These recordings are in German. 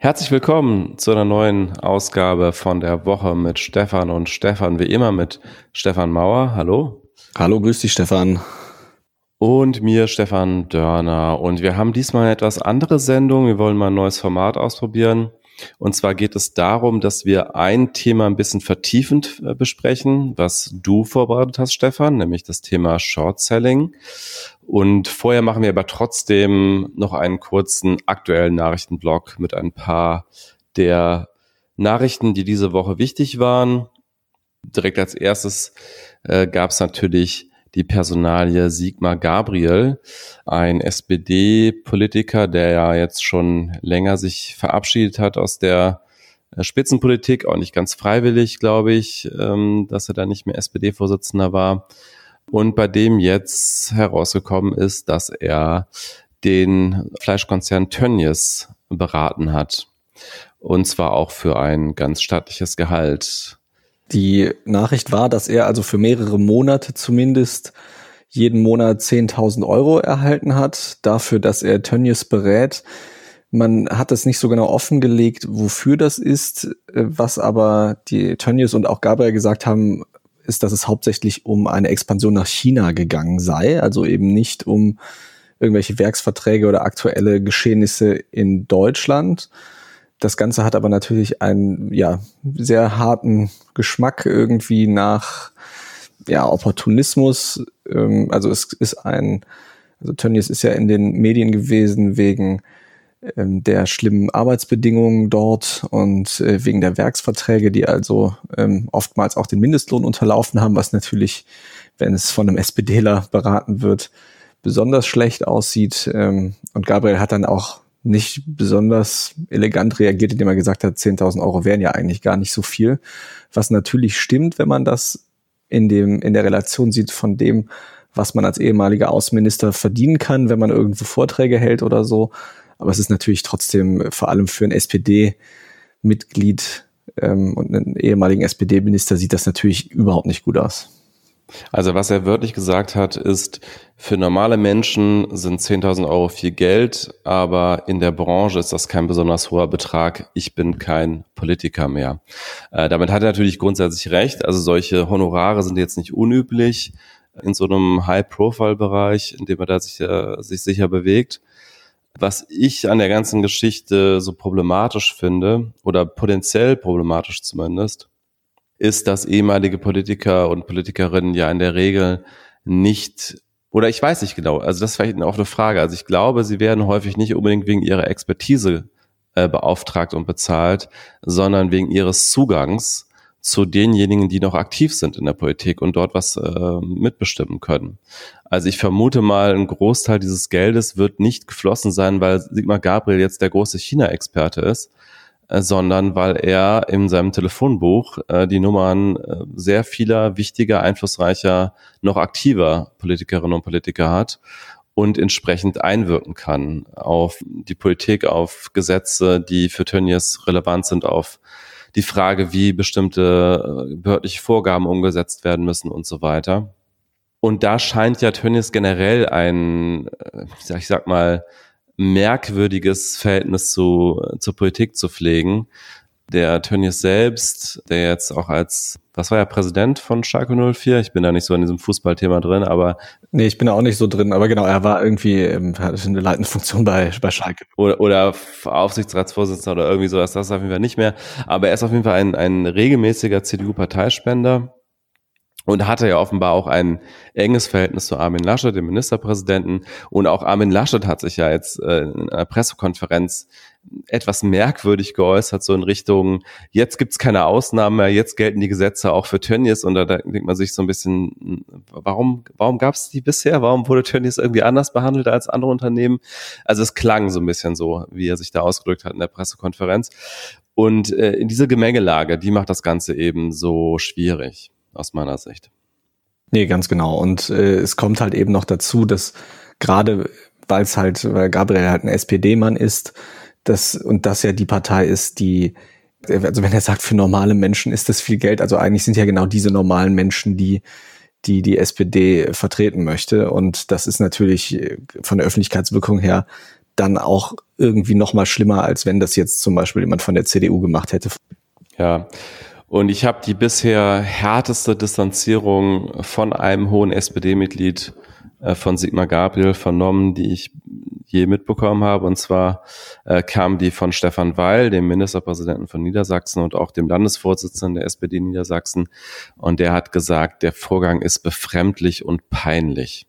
Herzlich willkommen zu einer neuen Ausgabe von der Woche mit Stefan und Stefan, wie immer mit Stefan Mauer. Hallo. Hallo, grüß dich, Stefan. Und mir, Stefan Dörner. Und wir haben diesmal eine etwas andere Sendung. Wir wollen mal ein neues Format ausprobieren. Und zwar geht es darum, dass wir ein Thema ein bisschen vertiefend äh, besprechen, was du vorbereitet hast, Stefan, nämlich das Thema Short Selling. Und vorher machen wir aber trotzdem noch einen kurzen aktuellen Nachrichtenblock mit ein paar der Nachrichten, die diese Woche wichtig waren. Direkt als erstes äh, gab es natürlich die Personalie Sigmar Gabriel, ein SPD-Politiker, der ja jetzt schon länger sich verabschiedet hat aus der äh, Spitzenpolitik, auch nicht ganz freiwillig, glaube ich, ähm, dass er da nicht mehr SPD-Vorsitzender war. Und bei dem jetzt herausgekommen ist, dass er den Fleischkonzern Tönnies beraten hat. Und zwar auch für ein ganz stattliches Gehalt. Die Nachricht war, dass er also für mehrere Monate zumindest jeden Monat 10.000 Euro erhalten hat, dafür, dass er Tönnies berät. Man hat es nicht so genau offengelegt, wofür das ist. Was aber die Tönnies und auch Gabriel gesagt haben, ist, dass es hauptsächlich um eine Expansion nach China gegangen sei, also eben nicht um irgendwelche Werksverträge oder aktuelle Geschehnisse in Deutschland. Das Ganze hat aber natürlich einen ja sehr harten Geschmack irgendwie nach ja Opportunismus. Ähm, also es ist ein, also Tönnies ist ja in den Medien gewesen wegen ähm, der schlimmen Arbeitsbedingungen dort und äh, wegen der Werksverträge, die also ähm, oftmals auch den Mindestlohn unterlaufen haben, was natürlich, wenn es von einem SPDler beraten wird, besonders schlecht aussieht. Ähm, und Gabriel hat dann auch nicht besonders elegant reagiert, indem er gesagt hat, 10.000 Euro wären ja eigentlich gar nicht so viel. Was natürlich stimmt, wenn man das in dem, in der Relation sieht von dem, was man als ehemaliger Außenminister verdienen kann, wenn man irgendwo Vorträge hält oder so. Aber es ist natürlich trotzdem vor allem für ein SPD-Mitglied ähm, und einen ehemaligen SPD-Minister sieht das natürlich überhaupt nicht gut aus. Also was er wörtlich gesagt hat, ist, für normale Menschen sind 10.000 Euro viel Geld, aber in der Branche ist das kein besonders hoher Betrag. Ich bin kein Politiker mehr. Äh, damit hat er natürlich grundsätzlich recht. Also solche Honorare sind jetzt nicht unüblich in so einem High-Profile-Bereich, in dem er da sich, äh, sich sicher bewegt. Was ich an der ganzen Geschichte so problematisch finde, oder potenziell problematisch zumindest, ist, dass ehemalige Politiker und Politikerinnen ja in der Regel nicht oder ich weiß nicht genau, also das ist vielleicht auch eine Frage. Also ich glaube, sie werden häufig nicht unbedingt wegen ihrer Expertise äh, beauftragt und bezahlt, sondern wegen ihres Zugangs zu denjenigen, die noch aktiv sind in der Politik und dort was äh, mitbestimmen können. Also ich vermute mal, ein Großteil dieses Geldes wird nicht geflossen sein, weil Sigmar Gabriel jetzt der große China-Experte ist, sondern weil er in seinem Telefonbuch äh, die Nummern äh, sehr vieler wichtiger, einflussreicher, noch aktiver Politikerinnen und Politiker hat und entsprechend einwirken kann auf die Politik, auf Gesetze, die für Tönnies relevant sind, auf die Frage, wie bestimmte äh, behördliche Vorgaben umgesetzt werden müssen und so weiter. Und da scheint ja Tönnies generell ein, äh, ich sag mal, merkwürdiges Verhältnis zu, zur Politik zu pflegen. Der Tönnies selbst, der jetzt auch als, was war ja Präsident von Schalke 04? Ich bin da nicht so in diesem Fußballthema drin, aber. Nee, ich bin da auch nicht so drin, aber genau, er war irgendwie, ähm, hatte eine leitende Funktion bei, bei Schalke. Oder, oder Aufsichtsratsvorsitzender oder irgendwie sowas, das ist auf jeden Fall nicht mehr. Aber er ist auf jeden Fall ein, ein regelmäßiger CDU-Parteispender und hatte ja offenbar auch ein enges Verhältnis zu Armin Laschet, dem Ministerpräsidenten. Und auch Armin Laschet hat sich ja jetzt äh, in einer Pressekonferenz etwas merkwürdig geäußert, so in Richtung, jetzt gibt's keine Ausnahmen mehr, jetzt gelten die Gesetze auch für Tönnies. Und da denkt man sich so ein bisschen, warum, warum gab's die bisher? Warum wurde Tönnies irgendwie anders behandelt als andere Unternehmen? Also es klang so ein bisschen so, wie er sich da ausgedrückt hat in der Pressekonferenz. Und äh, in diese Gemengelage, die macht das Ganze eben so schwierig aus meiner Sicht. Nee, ganz genau. Und äh, es kommt halt eben noch dazu, dass gerade weil es halt, weil Gabriel halt ein SPD-Mann ist, das, und das ja die Partei ist, die, also wenn er sagt, für normale Menschen ist das viel Geld, also eigentlich sind ja genau diese normalen Menschen, die die die SPD vertreten möchte. Und das ist natürlich von der Öffentlichkeitswirkung her dann auch irgendwie noch mal schlimmer, als wenn das jetzt zum Beispiel jemand von der CDU gemacht hätte. Ja, und ich habe die bisher härteste Distanzierung von einem hohen SPD-Mitglied äh, von Sigmar Gabriel vernommen, die ich je mitbekommen habe. Und zwar äh, kam die von Stefan Weil, dem Ministerpräsidenten von Niedersachsen und auch dem Landesvorsitzenden der SPD Niedersachsen. Und der hat gesagt, der Vorgang ist befremdlich und peinlich.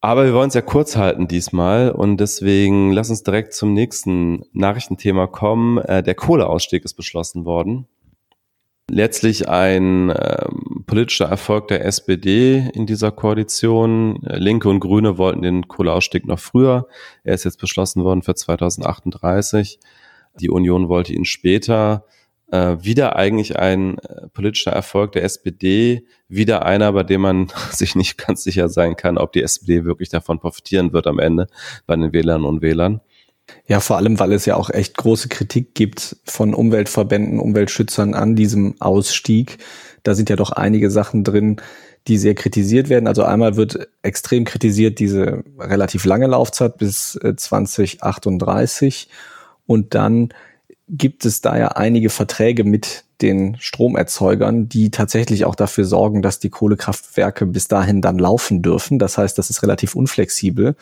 Aber wir wollen es ja kurz halten diesmal und deswegen lass uns direkt zum nächsten Nachrichtenthema kommen. Äh, der Kohleausstieg ist beschlossen worden letztlich ein ähm, politischer Erfolg der SPD in dieser Koalition. Linke und Grüne wollten den Kohleausstieg noch früher. Er ist jetzt beschlossen worden für 2038. Die Union wollte ihn später. Äh, wieder eigentlich ein äh, politischer Erfolg der SPD, wieder einer, bei dem man sich nicht ganz sicher sein kann, ob die SPD wirklich davon profitieren wird am Ende bei den Wählerinnen und Wählern. Ja, vor allem, weil es ja auch echt große Kritik gibt von Umweltverbänden, Umweltschützern an diesem Ausstieg. Da sind ja doch einige Sachen drin, die sehr kritisiert werden. Also einmal wird extrem kritisiert diese relativ lange Laufzeit bis 2038 äh, und dann gibt es da ja einige Verträge mit den Stromerzeugern, die tatsächlich auch dafür sorgen, dass die Kohlekraftwerke bis dahin dann laufen dürfen. Das heißt, das ist relativ unflexibel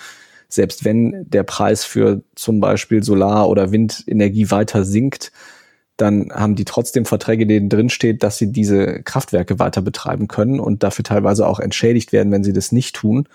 selbst wenn der Preis für zum Beispiel Solar- oder Windenergie weiter sinkt, dann haben die trotzdem Verträge, denen drin steht, dass sie diese Kraftwerke weiter betreiben können und dafür teilweise auch entschädigt werden, wenn sie das nicht tun.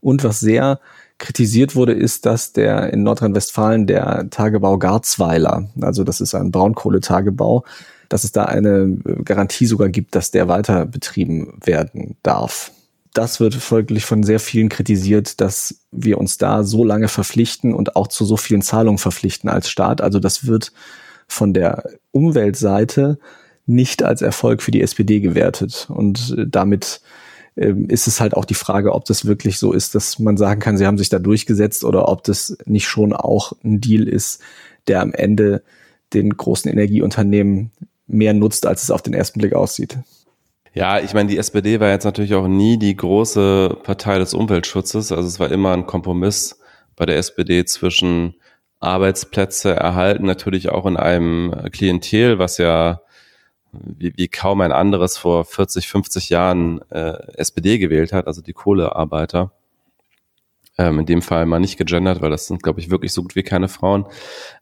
Und was sehr kritisiert wurde, ist, dass der in Nordrhein-Westfalen der Tagebau Garzweiler, also das ist ein Braunkohletagebau, dass es da eine Garantie sogar gibt, dass der weiter betrieben werden darf das wird folglich von sehr vielen kritisiert, dass wir uns da so lange verpflichten und auch zu so vielen Zahlungen verpflichten als Staat. Also das wird von der Umweltseite nicht als Erfolg für die SPD gewertet. Und äh, damit ähm, ist es halt auch die Frage, ob das wirklich so ist, dass man sagen kann, sie haben sich da durchgesetzt oder ob das nicht schon auch ein Deal ist, der am Ende den großen Energieunternehmen mehr nutzt, als es auf den ersten Blick aussieht. Ja, ich meine, die SPD war jetzt natürlich auch nie die große Partei des Umweltschutzes. Also es war immer ein Kompromiss bei der SPD zwischen Arbeitsplätze erhalten, natürlich auch in einem Klientel, was ja wie, wie kaum ein anderes vor 40, 50 Jahren äh, SPD gewählt hat, also die Kohlearbeiter ähm, in dem Fall mal nicht gegendert, weil das sind, glaube ich, wirklich so gut wie keine Frauen.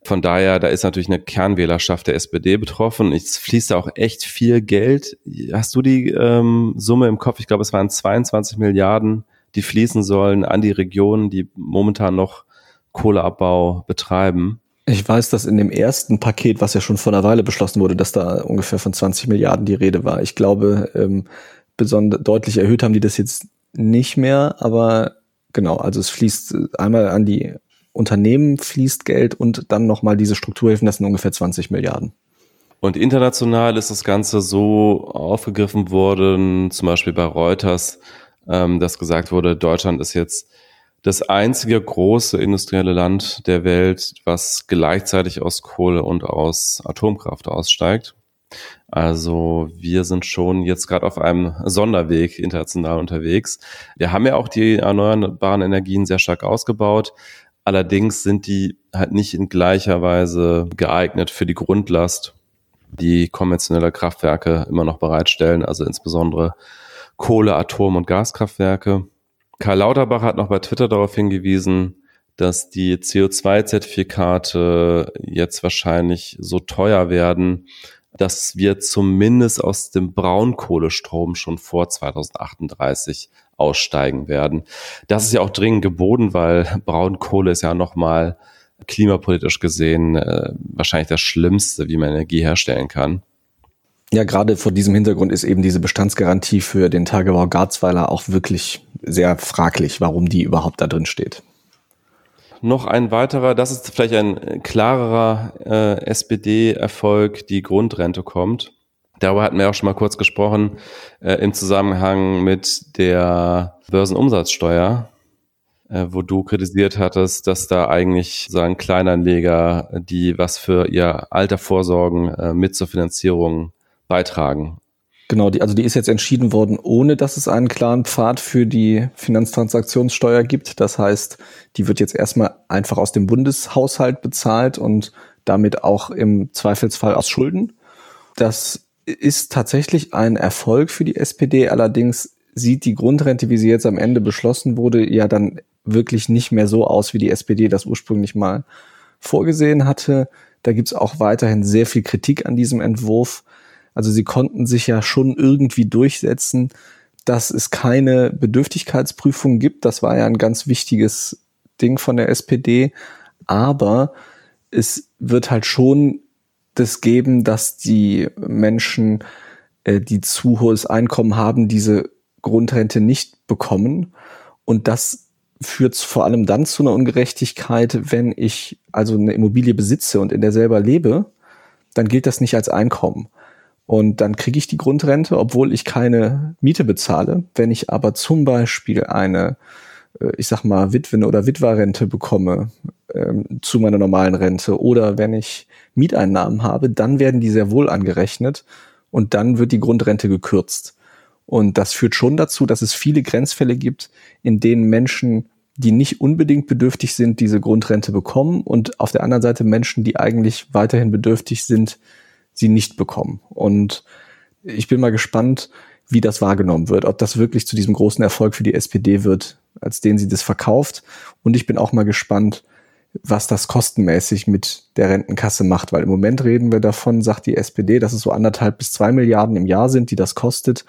Von daher, da ist natürlich eine Kernwählerschaft der SPD betroffen. Es fließt da auch echt viel Geld. Hast du die ähm, Summe im Kopf? Ich glaube, es waren 22 Milliarden, die fließen sollen an die Regionen, die momentan noch Kohleabbau betreiben. Ich weiß, dass in dem ersten Paket, was ja schon vor einer Weile beschlossen wurde, dass da ungefähr von 20 Milliarden die Rede war. Ich glaube, ähm, besonders deutlich erhöht haben die das jetzt nicht mehr, aber Genau, also es fließt einmal an die Unternehmen fließt Geld und dann nochmal diese Strukturhilfen, das sind ungefähr 20 Milliarden. Und international ist das Ganze so aufgegriffen worden, zum Beispiel bei Reuters, ähm, dass gesagt wurde, Deutschland ist jetzt das einzige große industrielle Land der Welt, was gleichzeitig aus Kohle und aus Atomkraft aussteigt. Also wir sind schon jetzt gerade auf einem Sonderweg international unterwegs. Wir haben ja auch die erneuerbaren Energien sehr stark ausgebaut. Allerdings sind die halt nicht in gleicher Weise geeignet für die Grundlast, die konventionelle Kraftwerke immer noch bereitstellen, also insbesondere Kohle, Atom- und Gaskraftwerke. Karl Lauterbach hat noch bei Twitter darauf hingewiesen, dass die CO2-Zertifikate jetzt wahrscheinlich so teuer werden, dass wir zumindest aus dem Braunkohlestrom schon vor 2038 aussteigen werden. Das ist ja auch dringend geboten, weil Braunkohle ist ja nochmal klimapolitisch gesehen äh, wahrscheinlich das Schlimmste, wie man Energie herstellen kann. Ja, gerade vor diesem Hintergrund ist eben diese Bestandsgarantie für den Tagebau Garzweiler auch wirklich sehr fraglich, warum die überhaupt da drin steht noch ein weiterer, das ist vielleicht ein klarerer äh, SPD-Erfolg, die Grundrente kommt. Darüber hatten wir auch schon mal kurz gesprochen äh, im Zusammenhang mit der Börsenumsatzsteuer, äh, wo du kritisiert hattest, dass da eigentlich sagen Kleinanleger, die was für ihr Alter vorsorgen, äh, mit zur Finanzierung beitragen. Genau, die, also die ist jetzt entschieden worden, ohne dass es einen klaren Pfad für die Finanztransaktionssteuer gibt. Das heißt, die wird jetzt erstmal einfach aus dem Bundeshaushalt bezahlt und damit auch im Zweifelsfall aus Schulden. Das ist tatsächlich ein Erfolg für die SPD. Allerdings sieht die Grundrente, wie sie jetzt am Ende beschlossen wurde, ja dann wirklich nicht mehr so aus, wie die SPD das ursprünglich mal vorgesehen hatte. Da gibt's auch weiterhin sehr viel Kritik an diesem Entwurf. Also sie konnten sich ja schon irgendwie durchsetzen, dass es keine Bedürftigkeitsprüfung gibt. Das war ja ein ganz wichtiges Ding von der SPD. Aber es wird halt schon das geben, dass die Menschen, äh, die zu hohes Einkommen haben, diese Grundrente nicht bekommen. Und das führt vor allem dann zu einer Ungerechtigkeit, wenn ich also eine Immobilie besitze und in der selber lebe, dann gilt das nicht als Einkommen. Und dann kriege ich die Grundrente, obwohl ich keine Miete bezahle. Wenn ich aber zum Beispiel eine, äh, ich sag mal, Witwen- oder Witwerrente bekomme ähm, zu meiner normalen Rente oder wenn ich Mieteinnahmen habe, dann werden die sehr wohl angerechnet und dann wird die Grundrente gekürzt. Und das führt schon dazu, dass es viele Grenzfälle gibt, in denen Menschen, die nicht unbedingt bedürftig sind, diese Grundrente bekommen und auf der anderen Seite Menschen, die eigentlich weiterhin bedürftig sind, sie nicht bekommen. Und ich bin mal gespannt, wie das wahrgenommen wird, ob das wirklich zu diesem großen Erfolg für die SPD wird, als den sie das verkauft. Und ich bin auch mal gespannt, was das kostenmäßig mit der Rentenkasse macht, weil im Moment reden wir davon, sagt die SPD, dass es so anderthalb bis zwei Milliarden im Jahr sind, die das kostet.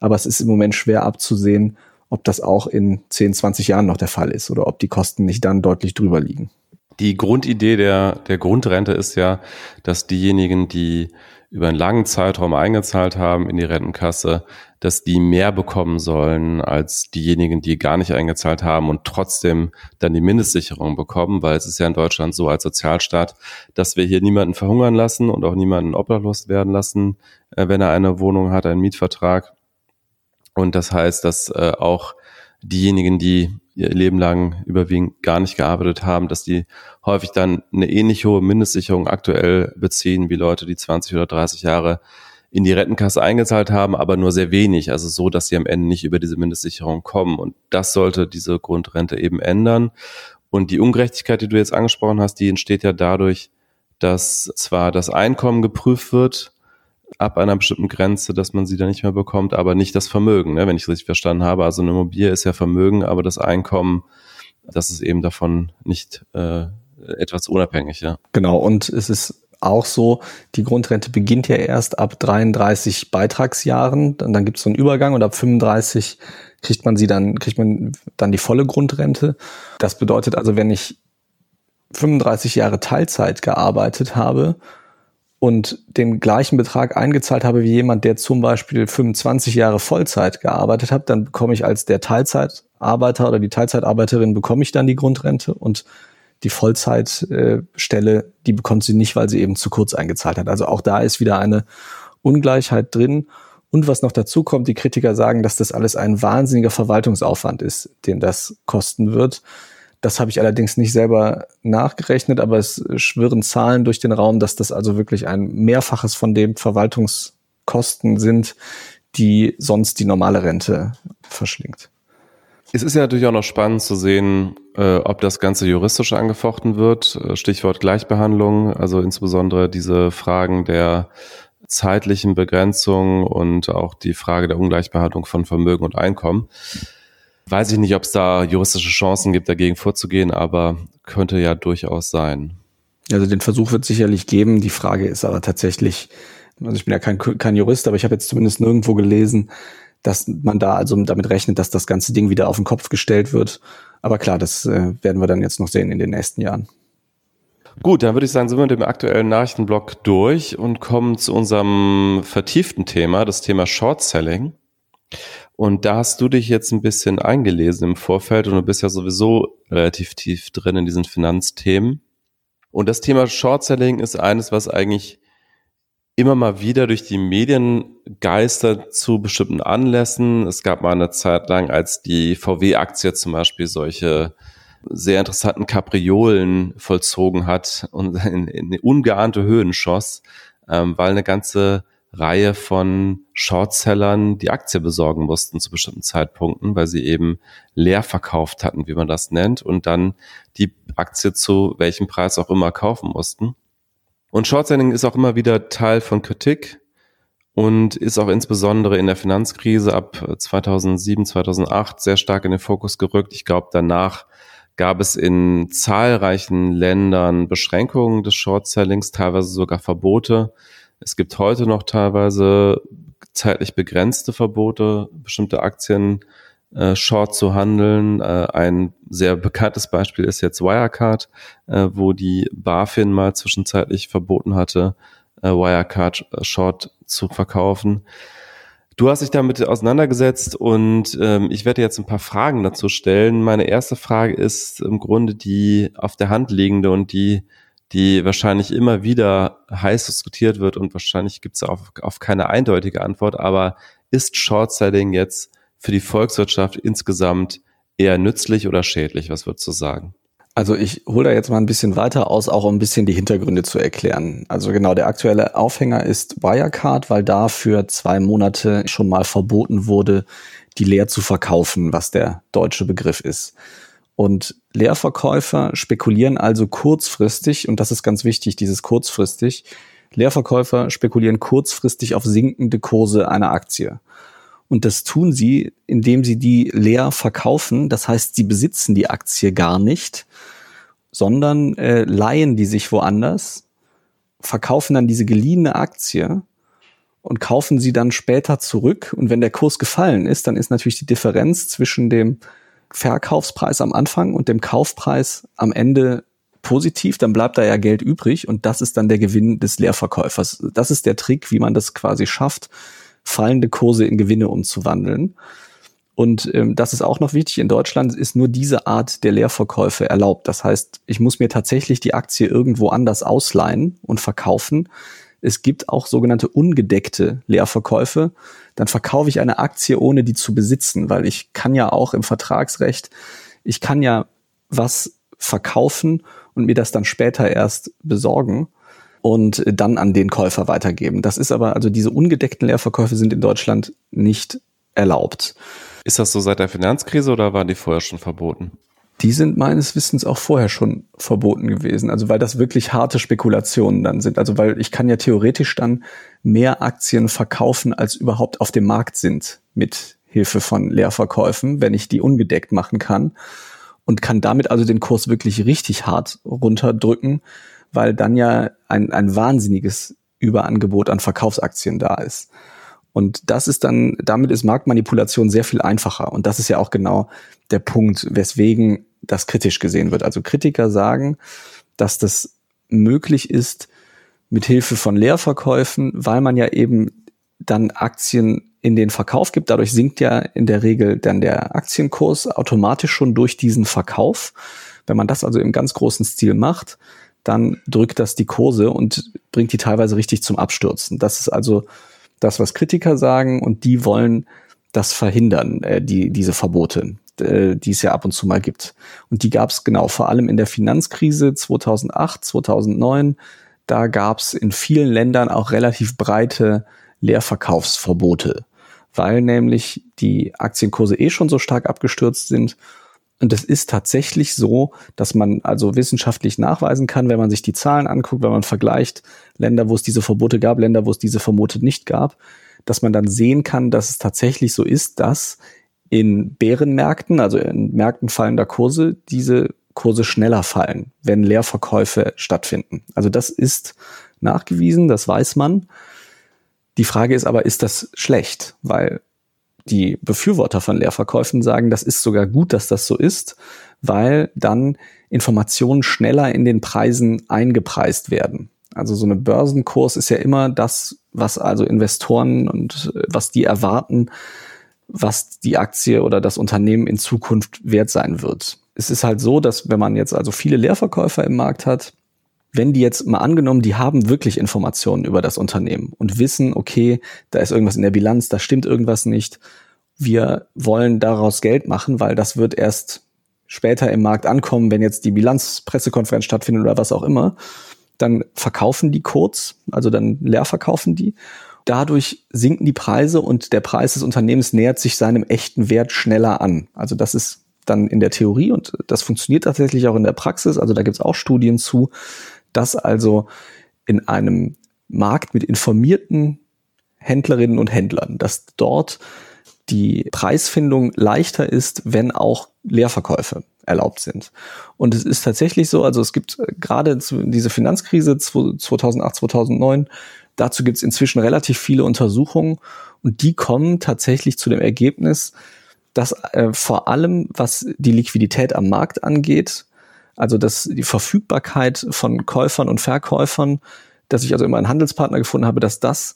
Aber es ist im Moment schwer abzusehen, ob das auch in 10, 20 Jahren noch der Fall ist oder ob die Kosten nicht dann deutlich drüber liegen. Die Grundidee der, der Grundrente ist ja, dass diejenigen, die über einen langen Zeitraum eingezahlt haben in die Rentenkasse, dass die mehr bekommen sollen als diejenigen, die gar nicht eingezahlt haben und trotzdem dann die Mindestsicherung bekommen, weil es ist ja in Deutschland so als Sozialstaat, dass wir hier niemanden verhungern lassen und auch niemanden obdachlos werden lassen, äh, wenn er eine Wohnung hat, einen Mietvertrag. Und das heißt, dass äh, auch diejenigen, die ihr Leben lang überwiegend gar nicht gearbeitet haben, dass die häufig dann eine ähnlich hohe Mindestsicherung aktuell beziehen wie Leute, die 20 oder 30 Jahre in die Rentenkasse eingezahlt haben, aber nur sehr wenig. Also so, dass sie am Ende nicht über diese Mindestsicherung kommen. Und das sollte diese Grundrente eben ändern. Und die Ungerechtigkeit, die du jetzt angesprochen hast, die entsteht ja dadurch, dass zwar das Einkommen geprüft wird, ab einer bestimmten Grenze, dass man sie dann nicht mehr bekommt, aber nicht das Vermögen, ne, wenn ich es richtig verstanden habe. Also eine Immobilie ist ja Vermögen, aber das Einkommen, das ist eben davon nicht äh, etwas unabhängig, ja. Genau, und es ist auch so, die Grundrente beginnt ja erst ab 33 Beitragsjahren, dann, dann gibt es so einen Übergang und ab 35 kriegt man sie dann, kriegt man dann die volle Grundrente. Das bedeutet also, wenn ich 35 Jahre Teilzeit gearbeitet habe und den gleichen Betrag eingezahlt habe wie jemand, der zum Beispiel 25 Jahre Vollzeit gearbeitet hat, dann bekomme ich als der Teilzeitarbeiter oder die Teilzeitarbeiterin bekomme ich dann die Grundrente und die Vollzeitstelle, die bekommt sie nicht, weil sie eben zu kurz eingezahlt hat. Also auch da ist wieder eine Ungleichheit drin. Und was noch dazu kommt, die Kritiker sagen, dass das alles ein wahnsinniger Verwaltungsaufwand ist, den das kosten wird. Das habe ich allerdings nicht selber nachgerechnet, aber es schwirren Zahlen durch den Raum, dass das also wirklich ein Mehrfaches von dem Verwaltungskosten sind, die sonst die normale Rente verschlingt. Es ist ja natürlich auch noch spannend zu sehen, äh, ob das Ganze juristisch angefochten wird. Äh, Stichwort Gleichbehandlung, also insbesondere diese Fragen der zeitlichen Begrenzung und auch die Frage der Ungleichbehandlung von Vermögen und Einkommen. Weiß ich nicht, ob es da juristische Chancen gibt, dagegen vorzugehen, aber könnte ja durchaus sein. Also den Versuch wird sicherlich geben. Die Frage ist aber tatsächlich, also ich bin ja kein, kein Jurist, aber ich habe jetzt zumindest nirgendwo gelesen, dass man da also damit rechnet, dass das ganze Ding wieder auf den Kopf gestellt wird. Aber klar, das äh, werden wir dann jetzt noch sehen in den nächsten Jahren. Gut, dann würde ich sagen, sind wir mit dem aktuellen Nachrichtenblock durch und kommen zu unserem vertieften Thema, das Thema Short Selling. Und da hast du dich jetzt ein bisschen eingelesen im Vorfeld und du bist ja sowieso relativ tief drin in diesen Finanzthemen. Und das Thema Short Selling ist eines, was eigentlich immer mal wieder durch die Medien geistert zu bestimmten Anlässen. Es gab mal eine Zeit lang, als die VW-Aktie zum Beispiel solche sehr interessanten Kapriolen vollzogen hat und in, in ungeahnte Höhen schoss, ähm, weil eine ganze Reihe von Shortsellern die Aktie besorgen mussten zu bestimmten Zeitpunkten, weil sie eben leer verkauft hatten, wie man das nennt, und dann die Aktie zu welchem Preis auch immer kaufen mussten. Und Shortselling ist auch immer wieder Teil von Kritik und ist auch insbesondere in der Finanzkrise ab 2007, 2008 sehr stark in den Fokus gerückt. Ich glaube, danach gab es in zahlreichen Ländern Beschränkungen des Shortsellings, teilweise sogar Verbote. Es gibt heute noch teilweise zeitlich begrenzte Verbote, bestimmte Aktien äh, short zu handeln. Äh, ein sehr bekanntes Beispiel ist jetzt Wirecard, äh, wo die BaFin mal zwischenzeitlich verboten hatte, äh, Wirecard äh, short zu verkaufen. Du hast dich damit auseinandergesetzt und ähm, ich werde jetzt ein paar Fragen dazu stellen. Meine erste Frage ist im Grunde die auf der Hand liegende und die, die wahrscheinlich immer wieder heiß diskutiert wird und wahrscheinlich gibt es auf, auf keine eindeutige Antwort, aber ist Short Selling jetzt für die Volkswirtschaft insgesamt eher nützlich oder schädlich? Was würdest du sagen? Also ich hole da jetzt mal ein bisschen weiter aus, auch um ein bisschen die Hintergründe zu erklären. Also genau, der aktuelle Aufhänger ist Wirecard, weil da für zwei Monate schon mal verboten wurde, die leer zu verkaufen, was der deutsche Begriff ist. Und Leerverkäufer spekulieren also kurzfristig, und das ist ganz wichtig, dieses kurzfristig, Leerverkäufer spekulieren kurzfristig auf sinkende Kurse einer Aktie. Und das tun sie, indem sie die leer verkaufen. Das heißt, sie besitzen die Aktie gar nicht, sondern äh, leihen die sich woanders, verkaufen dann diese geliehene Aktie und kaufen sie dann später zurück. Und wenn der Kurs gefallen ist, dann ist natürlich die Differenz zwischen dem Verkaufspreis am Anfang und dem Kaufpreis am Ende positiv, dann bleibt da ja Geld übrig und das ist dann der Gewinn des Leerverkäufers. Das ist der Trick, wie man das quasi schafft, fallende Kurse in Gewinne umzuwandeln. Und ähm, das ist auch noch wichtig. In Deutschland ist nur diese Art der Leerverkäufe erlaubt. Das heißt, ich muss mir tatsächlich die Aktie irgendwo anders ausleihen und verkaufen. Es gibt auch sogenannte ungedeckte Leerverkäufe. Dann verkaufe ich eine Aktie, ohne die zu besitzen, weil ich kann ja auch im Vertragsrecht, ich kann ja was verkaufen und mir das dann später erst besorgen und dann an den Käufer weitergeben. Das ist aber, also diese ungedeckten Leerverkäufe sind in Deutschland nicht erlaubt. Ist das so seit der Finanzkrise oder waren die vorher schon verboten? Die sind meines Wissens auch vorher schon verboten gewesen. Also weil das wirklich harte Spekulationen dann sind. Also weil ich kann ja theoretisch dann mehr Aktien verkaufen, als überhaupt auf dem Markt sind mit Hilfe von Leerverkäufen, wenn ich die ungedeckt machen kann und kann damit also den Kurs wirklich richtig hart runterdrücken weil dann ja ein, ein wahnsinniges Überangebot an Verkaufsaktien da ist. Und das ist dann, damit ist Marktmanipulation sehr viel einfacher. Und das ist ja auch genau der Punkt, weswegen das kritisch gesehen wird. Also Kritiker sagen, dass das möglich ist mit Hilfe von Leerverkäufen, weil man ja eben dann Aktien in den Verkauf gibt. Dadurch sinkt ja in der Regel dann der Aktienkurs automatisch schon durch diesen Verkauf. Wenn man das also im ganz großen Stil macht, dann drückt das die Kurse und bringt die teilweise richtig zum Abstürzen. Das ist also das, was Kritiker sagen und die wollen das verhindern, äh, die, diese Verbote, äh, die es ja ab und zu mal gibt. Und die gab es genau vor allem in der Finanzkrise 2008, 2009. Da gab es in vielen Ländern auch relativ breite Leerverkaufsverbote, weil nämlich die Aktienkurse eh schon so stark abgestürzt sind und es ist tatsächlich so, dass man also wissenschaftlich nachweisen kann, wenn man sich die Zahlen anguckt, wenn man vergleicht Länder, wo es diese Verbote gab, Länder, wo es diese Verbote nicht gab, dass man dann sehen kann, dass es tatsächlich so ist, dass in Bärenmärkten, also in Märkten fallender Kurse, diese Kurse schneller fallen, wenn Leerverkäufe stattfinden. Also das ist nachgewiesen, das weiß man. Die Frage ist aber, ist das schlecht? Weil die Befürworter von Leerverkäufen sagen, das ist sogar gut, dass das so ist, weil dann Informationen schneller in den Preisen eingepreist werden. Also so eine Börsenkurs ist ja immer das, was also Investoren und äh, was die erwarten, was die Aktie oder das Unternehmen in Zukunft wert sein wird. Es ist halt so, dass wenn man jetzt also viele Leerverkäufer im Markt hat, wenn die jetzt mal angenommen, die haben wirklich Informationen über das Unternehmen und wissen, okay, da ist irgendwas in der Bilanz, da stimmt irgendwas nicht. Wir wollen daraus Geld machen, weil das wird erst später im Markt ankommen, wenn jetzt die Bilanzpressekonferenz stattfindet oder was auch immer. Dann verkaufen die kurz, also dann leer verkaufen die. Dadurch sinken die Preise und der Preis des Unternehmens nähert sich seinem echten Wert schneller an. Also das ist dann in der Theorie und das funktioniert tatsächlich auch in der Praxis. Also da gibt es auch Studien zu, dass also in einem Markt mit informierten Händlerinnen und Händlern, dass dort die Preisfindung leichter ist, wenn auch Leerverkäufe erlaubt sind. Und es ist tatsächlich so, also es gibt gerade diese Finanzkrise 2008, 2009 Dazu gibt es inzwischen relativ viele Untersuchungen und die kommen tatsächlich zu dem Ergebnis, dass äh, vor allem, was die Liquidität am Markt angeht, also dass die Verfügbarkeit von Käufern und Verkäufern, dass ich also immer einen Handelspartner gefunden habe, dass das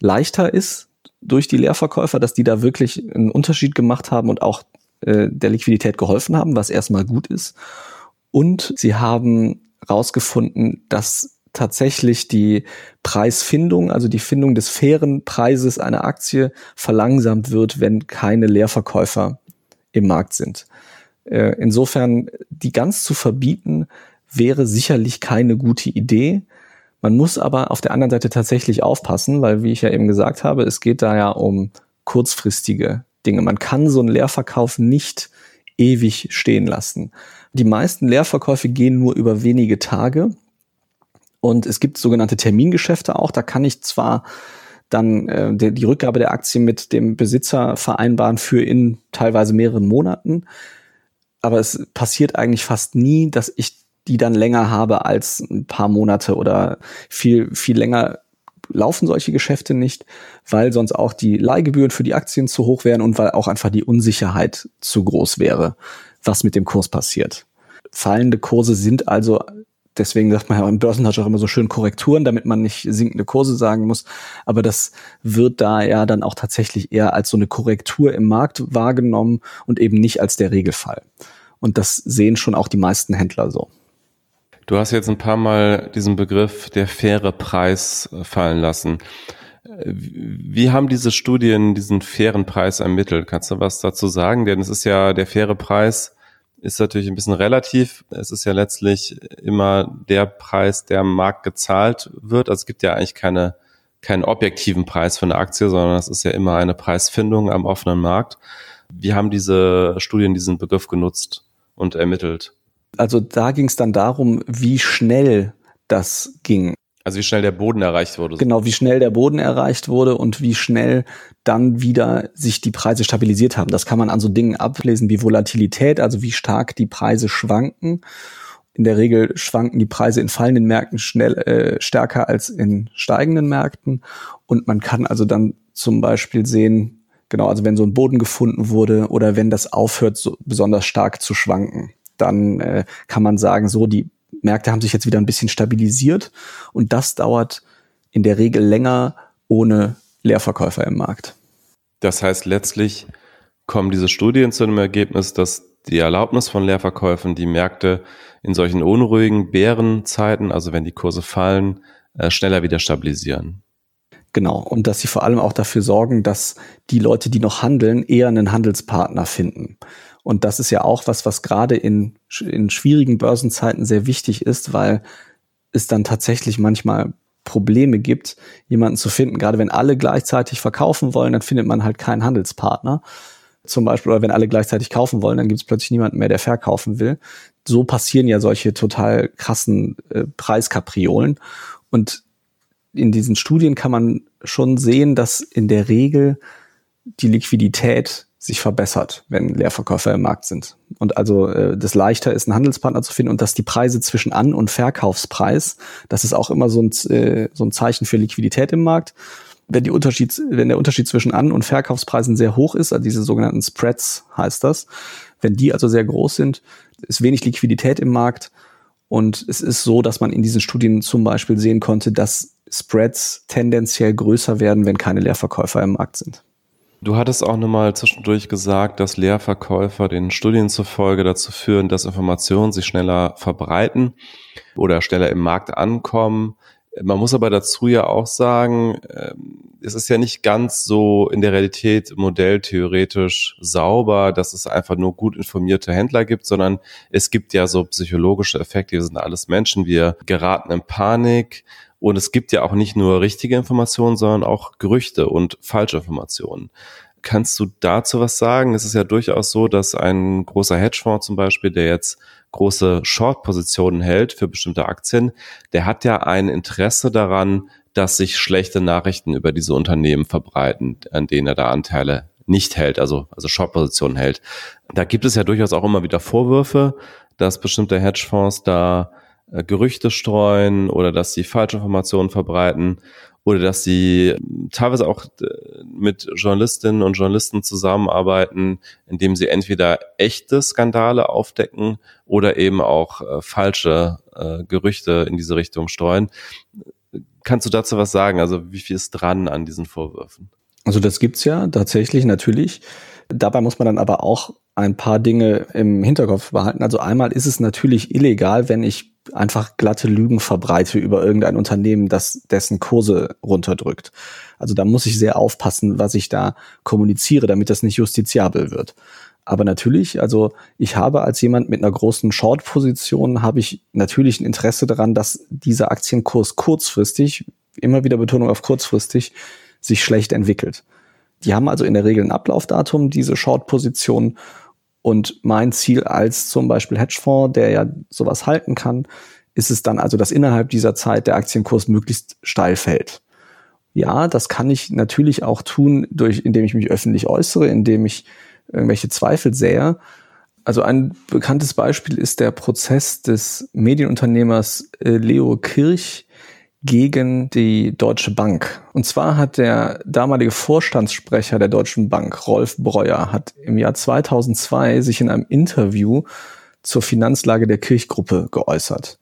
leichter ist durch die Leerverkäufer, dass die da wirklich einen Unterschied gemacht haben und auch äh, der Liquidität geholfen haben, was erstmal gut ist. Und sie haben rausgefunden, dass tatsächlich die Preisfindung, also die Findung des fairen Preises einer Aktie verlangsamt wird, wenn keine Leerverkäufer im Markt sind. Äh, insofern, die ganz zu verbieten, wäre sicherlich keine gute Idee. Man muss aber auf der anderen Seite tatsächlich aufpassen, weil, wie ich ja eben gesagt habe, es geht da ja um kurzfristige Dinge. Man kann so einen Leerverkauf nicht ewig stehen lassen. Die meisten Leerverkäufe gehen nur über wenige Tage. Und es gibt sogenannte Termingeschäfte auch. Da kann ich zwar dann äh, die, die Rückgabe der Aktie mit dem Besitzer vereinbaren für in teilweise mehreren Monaten. Aber es passiert eigentlich fast nie, dass ich die dann länger habe als ein paar Monate oder viel, viel länger laufen solche Geschäfte nicht, weil sonst auch die Leihgebühren für die Aktien zu hoch wären und weil auch einfach die Unsicherheit zu groß wäre, was mit dem Kurs passiert. Fallende Kurse sind also deswegen sagt man ja im Börsentouch auch immer so schön Korrekturen, damit man nicht sinkende Kurse sagen muss. Aber das wird da ja dann auch tatsächlich eher als so eine Korrektur im Markt wahrgenommen und eben nicht als der Regelfall. Und das sehen schon auch die meisten Händler so. Du hast jetzt ein paar Mal diesen Begriff der faire Preis äh, fallen lassen. Wie haben diese Studien diesen fairen Preis ermittelt? Kannst du was dazu sagen? Denn es ist ja der faire Preis, ist natürlich ein bisschen relativ. Es ist ja letztlich immer der Preis, der am Markt gezahlt wird. Also es gibt ja eigentlich keine, keinen objektiven Preis für eine Aktie, sondern es ist ja immer eine Preisfindung am offenen Markt. Wie haben diese Studien diesen Begriff genutzt und ermittelt? Also da ging es dann darum, wie schnell das ging. Also wie schnell der Boden erreicht wurde. Genau, wie schnell der Boden erreicht wurde und wie schnell dann wieder sich die Preise stabilisiert haben. Das kann man an so Dingen ablesen wie Volatilität, also wie stark die Preise schwanken. In der Regel schwanken die Preise in fallenden Märkten schnell äh, stärker als in steigenden Märkten. Und man kann also dann zum Beispiel sehen, genau, also wenn so ein Boden gefunden wurde oder wenn das aufhört, so besonders stark zu schwanken, dann äh, kann man sagen, so die Märkte haben sich jetzt wieder ein bisschen stabilisiert und das dauert in der Regel länger ohne Leerverkäufer im Markt. Das heißt, letztlich kommen diese Studien zu dem Ergebnis, dass die Erlaubnis von Leerverkäufen die Märkte in solchen unruhigen Bärenzeiten, also wenn die Kurse fallen, äh, schneller wieder stabilisieren. Genau. Und dass sie vor allem auch dafür sorgen, dass die Leute, die noch handeln, eher einen Handelspartner finden. Und das ist ja auch was, was gerade in, in schwierigen Börsenzeiten sehr wichtig ist, weil es dann tatsächlich manchmal Probleme gibt, jemanden zu finden. Gerade wenn alle gleichzeitig verkaufen wollen, dann findet man halt keinen Handelspartner. Zum Beispiel, oder wenn alle gleichzeitig kaufen wollen, dann gibt es plötzlich niemanden mehr, der verkaufen will. So passieren ja solche total krassen äh, Preiskapriolen. Und in diesen Studien kann man schon sehen, dass in der Regel die Liquidität sich verbessert, wenn Leerverkäufer im Markt sind. Und also äh, das leichter ist, einen Handelspartner zu finden und dass die Preise zwischen An- und Verkaufspreis, das ist auch immer so ein, äh, so ein Zeichen für Liquidität im Markt. Wenn, die Unterschied, wenn der Unterschied zwischen An- und Verkaufspreisen sehr hoch ist, also diese sogenannten Spreads heißt das, wenn die also sehr groß sind, ist wenig Liquidität im Markt. Und es ist so, dass man in diesen Studien zum Beispiel sehen konnte, dass Spreads tendenziell größer werden, wenn keine Leerverkäufer im Markt sind. Du hattest auch nochmal zwischendurch gesagt, dass Leerverkäufer den Studien zufolge dazu führen, dass Informationen sich schneller verbreiten oder schneller im Markt ankommen. Man muss aber dazu ja auch sagen, ähm, es ist ja nicht ganz so in der Realität modelltheoretisch sauber, dass es einfach nur gut informierte Händler gibt, sondern es gibt ja so psychologische Effekte. Wir sind alles Menschen, wir geraten in Panik und es gibt ja auch nicht nur richtige Informationen, sondern auch Gerüchte und falsche Informationen. Kannst du dazu was sagen? Es ist ja durchaus so, dass ein großer Hedgefonds zum Beispiel, der jetzt große Short-Positionen hält für bestimmte Aktien, der hat ja ein Interesse daran, dass sich schlechte Nachrichten über diese Unternehmen verbreiten, an denen er da Anteile nicht hält, also, also Short-Positionen hält. Da gibt es ja durchaus auch immer wieder Vorwürfe, dass bestimmte Hedgefonds da äh, Gerüchte streuen oder dass sie falsche Informationen verbreiten oder dass sie teilweise auch äh, mit Journalistinnen und Journalisten zusammenarbeiten, indem sie entweder echte Skandale aufdecken oder eben auch äh, falsche äh, Gerüchte in diese Richtung streuen. Kannst du dazu was sagen? Also wie viel ist dran an diesen Vorwürfen? Also das gibt's ja tatsächlich natürlich. Dabei muss man dann aber auch ein paar Dinge im Hinterkopf behalten. Also einmal ist es natürlich illegal, wenn ich einfach glatte Lügen verbreite über irgendein Unternehmen, das dessen Kurse runterdrückt. Also da muss ich sehr aufpassen, was ich da kommuniziere, damit das nicht justiziabel wird. Aber natürlich, also ich habe als jemand mit einer großen Short-Position, habe ich natürlich ein Interesse daran, dass dieser Aktienkurs kurzfristig, immer wieder Betonung auf kurzfristig, sich schlecht entwickelt. Die haben also in der Regel ein Ablaufdatum, diese Short-Position. Und mein Ziel als zum Beispiel Hedgefonds, der ja sowas halten kann, ist es dann also, dass innerhalb dieser Zeit der Aktienkurs möglichst steil fällt. Ja, das kann ich natürlich auch tun, durch, indem ich mich öffentlich äußere, indem ich irgendwelche Zweifel sähe. Also ein bekanntes Beispiel ist der Prozess des Medienunternehmers äh, Leo Kirch gegen die Deutsche Bank. Und zwar hat der damalige Vorstandssprecher der Deutschen Bank, Rolf Breuer, hat im Jahr 2002 sich in einem Interview zur Finanzlage der Kirchgruppe geäußert.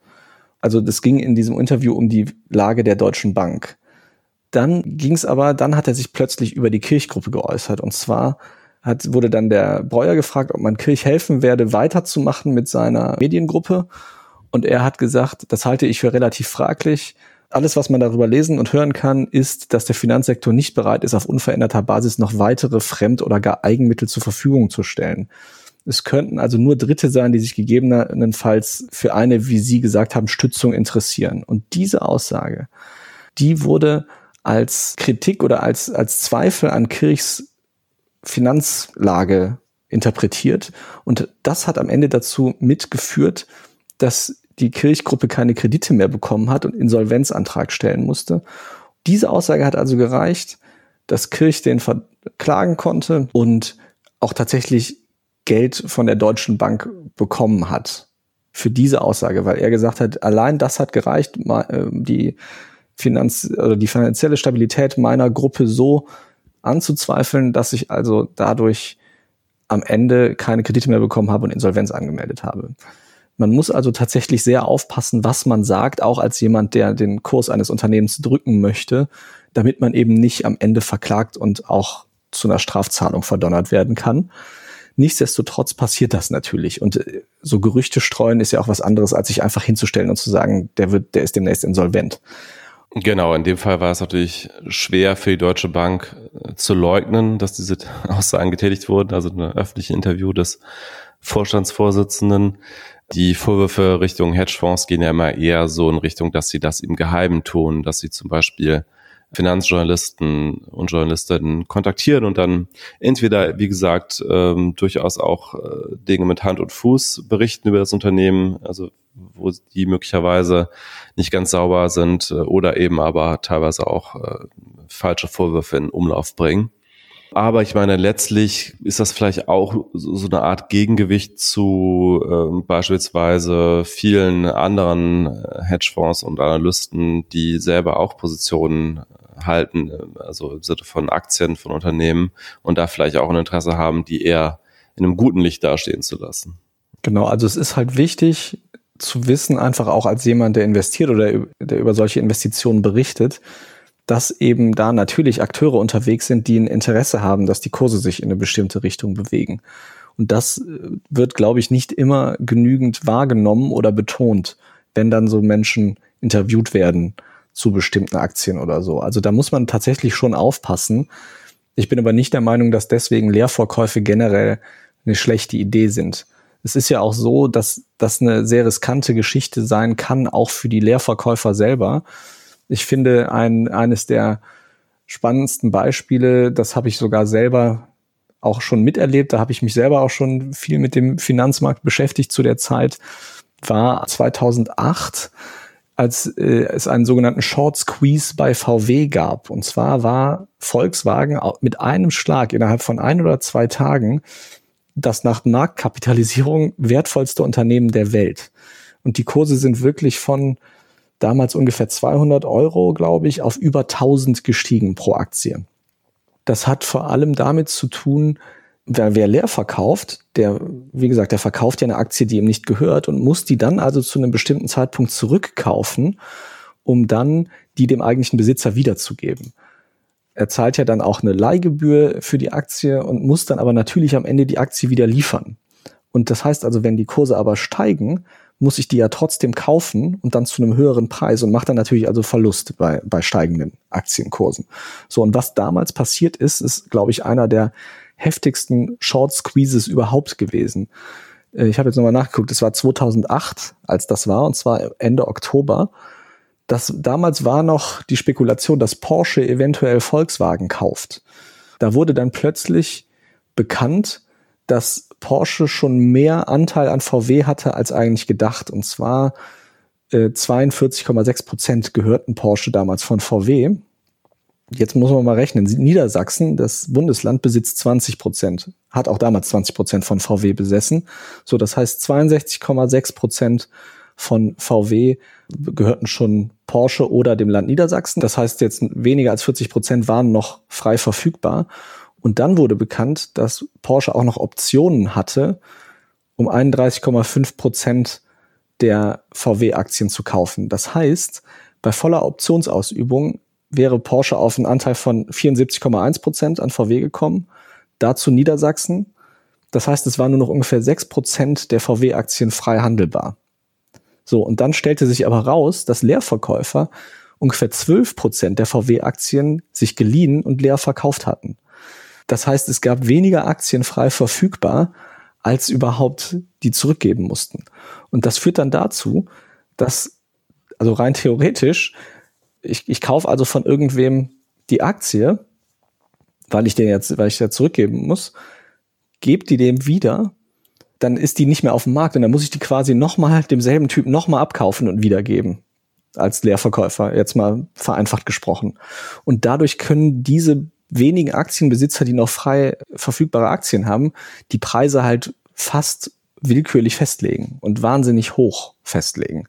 Also das ging in diesem Interview um die Lage der Deutschen Bank. Dann ging es aber, dann hat er sich plötzlich über die Kirchgruppe geäußert. Und zwar hat, wurde dann der Breuer gefragt, ob man Kirch helfen werde, weiterzumachen mit seiner Mediengruppe. Und er hat gesagt, das halte ich für relativ fraglich alles, was man darüber lesen und hören kann, ist, dass der Finanzsektor nicht bereit ist, auf unveränderter Basis noch weitere Fremd- oder gar Eigenmittel zur Verfügung zu stellen. Es könnten also nur Dritte sein, die sich gegebenenfalls für eine, wie Sie gesagt haben, Stützung interessieren. Und diese Aussage, die wurde als Kritik oder als, als Zweifel an Kirchs Finanzlage interpretiert. Und das hat am Ende dazu mitgeführt, dass die Kirchgruppe keine Kredite mehr bekommen hat und Insolvenzantrag stellen musste. Diese Aussage hat also gereicht, dass Kirch den verklagen konnte und auch tatsächlich Geld von der Deutschen Bank bekommen hat für diese Aussage, weil er gesagt hat, allein das hat gereicht, äh, die Finanz oder die finanzielle Stabilität meiner Gruppe so anzuzweifeln, dass ich also dadurch am Ende keine Kredite mehr bekommen habe und Insolvenz angemeldet habe. Man muss also tatsächlich sehr aufpassen, was man sagt, auch als jemand, der den Kurs eines Unternehmens drücken möchte, damit man eben nicht am Ende verklagt und auch zu einer Strafzahlung verdonnert werden kann. Nichtsdestotrotz passiert das natürlich. Und äh, so Gerüchte streuen ist ja auch was anderes, als sich einfach hinzustellen und zu sagen, der wird, der ist demnächst insolvent. Genau, in dem Fall war es natürlich schwer für die Deutsche Bank äh, zu leugnen, dass diese Aussagen getätigt wurden, also ein öffentliches Interview des Vorstandsvorsitzenden. Die Vorwürfe Richtung Hedgefonds gehen ja immer eher so in Richtung, dass sie das im Geheimen tun, dass sie zum Beispiel Finanzjournalisten und Journalistinnen kontaktieren und dann entweder, wie gesagt, ähm, durchaus auch äh, Dinge mit Hand und Fuß berichten über das Unternehmen, also wo die möglicherweise nicht ganz sauber sind äh, oder eben aber teilweise auch äh, falsche Vorwürfe in Umlauf bringen. Aber ich meine, letztlich ist das vielleicht auch so eine Art Gegengewicht zu äh, beispielsweise vielen anderen äh, Hedgefonds und Analysten, die selber auch Positionen halten, äh, also im Sinne von Aktien von Unternehmen und da vielleicht auch ein Interesse haben, die eher in einem guten Licht dastehen zu lassen. Genau, also es ist halt wichtig zu wissen, einfach auch als jemand, der investiert oder der über solche Investitionen berichtet, dass eben da natürlich Akteure unterwegs sind, die ein Interesse haben, dass die Kurse sich in eine bestimmte Richtung bewegen. Und das äh, wird, glaube ich, nicht immer genügend wahrgenommen oder betont, wenn dann so Menschen interviewt werden zu bestimmten Aktien oder so. Also da muss man tatsächlich schon aufpassen. Ich bin aber nicht der Meinung, dass deswegen Leerverkäufe generell eine schlechte Idee sind. Es ist ja auch so, dass das eine sehr riskante Geschichte sein kann, auch für die Leerverkäufer selber. Ich finde ein, eines der spannendsten Beispiele, das habe ich sogar selber auch schon miterlebt, da habe ich mich selber auch schon viel mit dem Finanzmarkt beschäftigt zu der Zeit, war 2008, als äh, es einen sogenannten Short Squeeze bei VW gab. Und zwar war Volkswagen mit einem Schlag innerhalb von ein oder zwei Tagen das nach Marktkapitalisierung wertvollste Unternehmen der Welt. Und die Kurse sind wirklich von damals ungefähr 200 Euro, glaube ich, auf über 1000 gestiegen pro Aktie. Das hat vor allem damit zu tun, wer, wer leer verkauft, der, wie gesagt, der verkauft ja eine Aktie, die ihm nicht gehört und muss die dann also zu einem bestimmten Zeitpunkt zurückkaufen, um dann die dem eigentlichen Besitzer wiederzugeben. Er zahlt ja dann auch eine Leihgebühr für die Aktie und muss dann aber natürlich am Ende die Aktie wieder liefern. Und das heißt also, wenn die Kurse aber steigen, muss ich die ja trotzdem kaufen und dann zu einem höheren Preis und macht dann natürlich also Verlust bei, bei steigenden Aktienkursen. So, und was damals passiert ist, ist, glaube ich, einer der heftigsten Short Squeezes überhaupt gewesen. Äh, ich habe jetzt nochmal nachgeguckt, es war 2008, als das war, und zwar Ende Oktober. Das, damals war noch die Spekulation, dass Porsche eventuell Volkswagen kauft. Da wurde dann plötzlich bekannt, dass Porsche schon mehr Anteil an VW hatte als eigentlich gedacht. Und zwar äh, 42,6 Prozent gehörten Porsche damals von VW. Jetzt muss man mal rechnen. Niedersachsen, das Bundesland, besitzt 20 Prozent, hat auch damals 20 Prozent von VW besessen. So, das heißt 62,6 Prozent von VW gehörten schon Porsche oder dem Land Niedersachsen. Das heißt, jetzt weniger als 40 Prozent waren noch frei verfügbar. Und dann wurde bekannt, dass Porsche auch noch Optionen hatte, um 31,5 Prozent der VW-Aktien zu kaufen. Das heißt, bei voller Optionsausübung wäre Porsche auf einen Anteil von 74,1 Prozent an VW gekommen, dazu Niedersachsen. Das heißt, es waren nur noch ungefähr 6 Prozent der VW-Aktien frei handelbar. So, und dann stellte sich aber raus, dass Leerverkäufer ungefähr 12 Prozent der VW-Aktien sich geliehen und leer verkauft hatten. Das heißt, es gab weniger Aktien frei verfügbar, als überhaupt die zurückgeben mussten. Und das führt dann dazu, dass, also rein theoretisch, ich, ich kaufe also von irgendwem die Aktie, weil ich den jetzt, weil ich ja zurückgeben muss, gebe die dem wieder, dann ist die nicht mehr auf dem Markt und dann muss ich die quasi nochmal demselben Typ nochmal abkaufen und wiedergeben als Leerverkäufer, jetzt mal vereinfacht gesprochen. Und dadurch können diese wenigen Aktienbesitzer, die noch frei verfügbare Aktien haben, die Preise halt fast willkürlich festlegen und wahnsinnig hoch festlegen.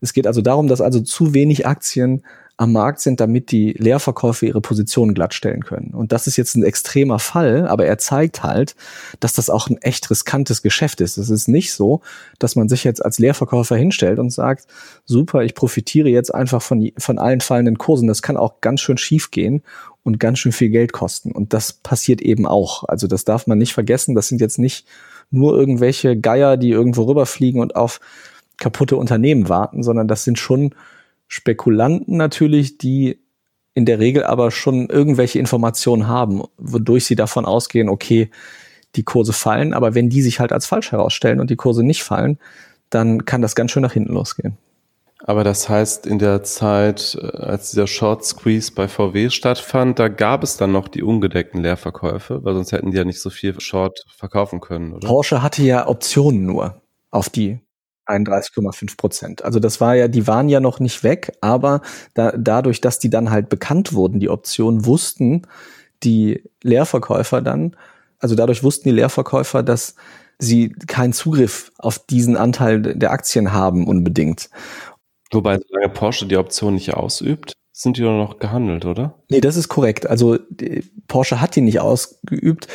Es geht also darum, dass also zu wenig Aktien am Markt sind, damit die Leerverkäufe ihre Positionen glattstellen können. Und das ist jetzt ein extremer Fall, aber er zeigt halt, dass das auch ein echt riskantes Geschäft ist. Es ist nicht so, dass man sich jetzt als Leerverkäufer hinstellt und sagt, super, ich profitiere jetzt einfach von, von allen fallenden Kursen. Das kann auch ganz schön schief gehen und ganz schön viel Geld kosten. Und das passiert eben auch. Also das darf man nicht vergessen. Das sind jetzt nicht nur irgendwelche Geier, die irgendwo rüberfliegen und auf kaputte Unternehmen warten, sondern das sind schon Spekulanten natürlich, die in der Regel aber schon irgendwelche Informationen haben, wodurch sie davon ausgehen, okay, die Kurse fallen, aber wenn die sich halt als falsch herausstellen und die Kurse nicht fallen, dann kann das ganz schön nach hinten losgehen. Aber das heißt, in der Zeit, äh, als dieser Short Squeeze bei VW stattfand, da gab es dann noch die ungedeckten Leerverkäufe, weil sonst hätten die ja nicht so viel Short verkaufen können, oder? Porsche hatte ja Optionen nur auf die 31,5 Prozent. Also das war ja, die waren ja noch nicht weg, aber da, dadurch, dass die dann halt bekannt wurden, die Optionen, wussten die Leerverkäufer dann, also dadurch wussten die Leerverkäufer, dass sie keinen Zugriff auf diesen Anteil der Aktien haben unbedingt. Wobei, solange Porsche die Option nicht ausübt, sind die doch noch gehandelt, oder? Nee, das ist korrekt. Also Porsche hat die nicht ausgeübt.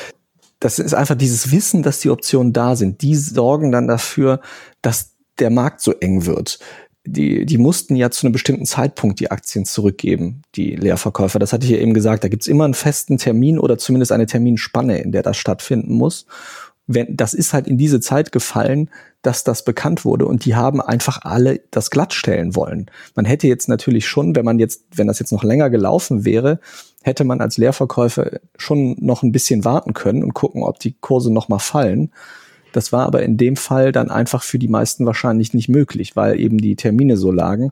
Das ist einfach dieses Wissen, dass die Optionen da sind. Die sorgen dann dafür, dass der Markt so eng wird. Die, die mussten ja zu einem bestimmten Zeitpunkt die Aktien zurückgeben, die Leerverkäufer. Das hatte ich ja eben gesagt. Da gibt's immer einen festen Termin oder zumindest eine Terminspanne, in der das stattfinden muss. Wenn, das ist halt in diese Zeit gefallen, dass das bekannt wurde und die haben einfach alle das glattstellen wollen. Man hätte jetzt natürlich schon, wenn man jetzt, wenn das jetzt noch länger gelaufen wäre, hätte man als Leerverkäufer schon noch ein bisschen warten können und gucken, ob die Kurse noch mal fallen. Das war aber in dem Fall dann einfach für die meisten wahrscheinlich nicht möglich, weil eben die Termine so lagen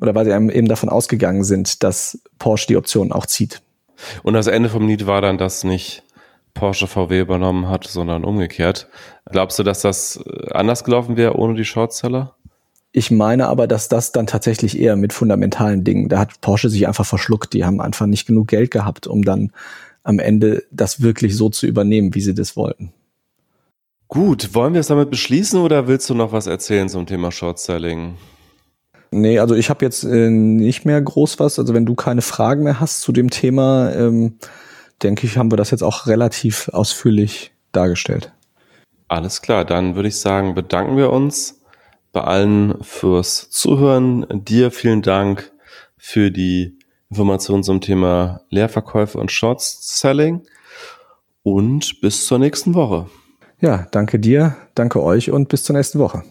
oder weil sie eben davon ausgegangen sind, dass Porsche die Option auch zieht. Und das Ende vom Lied war dann, dass nicht Porsche VW übernommen hat, sondern umgekehrt. Glaubst du, dass das äh, anders gelaufen wäre ohne die Shortseller? Ich meine aber, dass das dann tatsächlich eher mit fundamentalen Dingen, da hat Porsche sich einfach verschluckt. Die haben einfach nicht genug Geld gehabt, um dann am Ende das wirklich so zu übernehmen, wie sie das wollten. Gut, wollen wir es damit beschließen oder willst du noch was erzählen zum Thema Shortselling? Nee, also ich habe jetzt äh, nicht mehr groß was. Also wenn du keine Fragen mehr hast zu dem Thema, ähm, denke ich, haben wir das jetzt auch relativ ausführlich dargestellt. Alles klar, dann würde ich sagen, bedanken wir uns bei allen fürs Zuhören. Dir vielen Dank für die Informationen zum Thema Leerverkäufe und Short Selling und bis zur nächsten Woche. Ja, danke dir, danke euch und bis zur nächsten Woche.